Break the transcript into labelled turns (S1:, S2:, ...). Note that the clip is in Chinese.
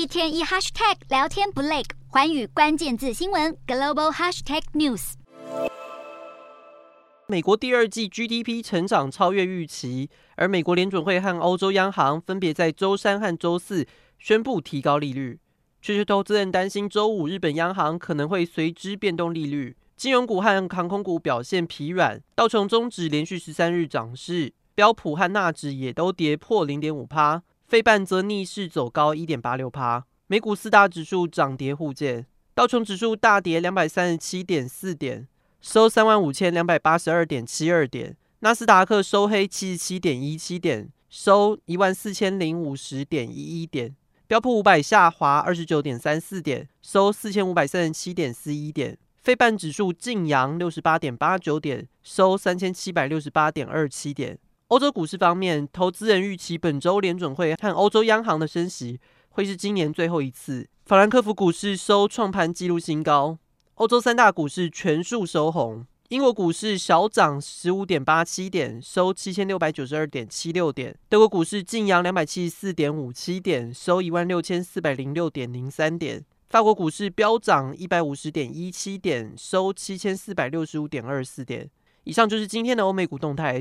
S1: 一天一 hashtag 聊天不累，寰宇关键字新闻 global hashtag news。
S2: 美国第二季 GDP 成长超越预期，而美国联准会和欧洲央行分别在周三和周四宣布提高利率，却是投资人担心周五日本央行可能会随之变动利率。金融股和航空股表现疲软，道琼中指连续十三日涨势，标普和纳指也都跌破零点五趴。费半则逆势走高一点八六趴，美股四大指数涨跌互见，道琼指数大跌两百三十七点四点，收三万五千两百八十二点七二点；纳斯达克收黑七十七点一七点，收一万四千零五十点一一点；标普五百下滑二十九点三四点，收四千五百三十七点四一点；费半指数劲扬六十八点八九点，收三千七百六十八点二七点。欧洲股市方面，投资人预期本周联准会和欧洲央行的升息会是今年最后一次。法兰克福股市收创盘纪录新高，欧洲三大股市全数收红。英国股市小涨十五点八七点，收七千六百九十二点七六点。德国股市劲扬两百七十四点五七点，收一万六千四百零六点零三点。法国股市飙涨一百五十点一七点，收七千四百六十五点二四点。以上就是今天的欧美股动态。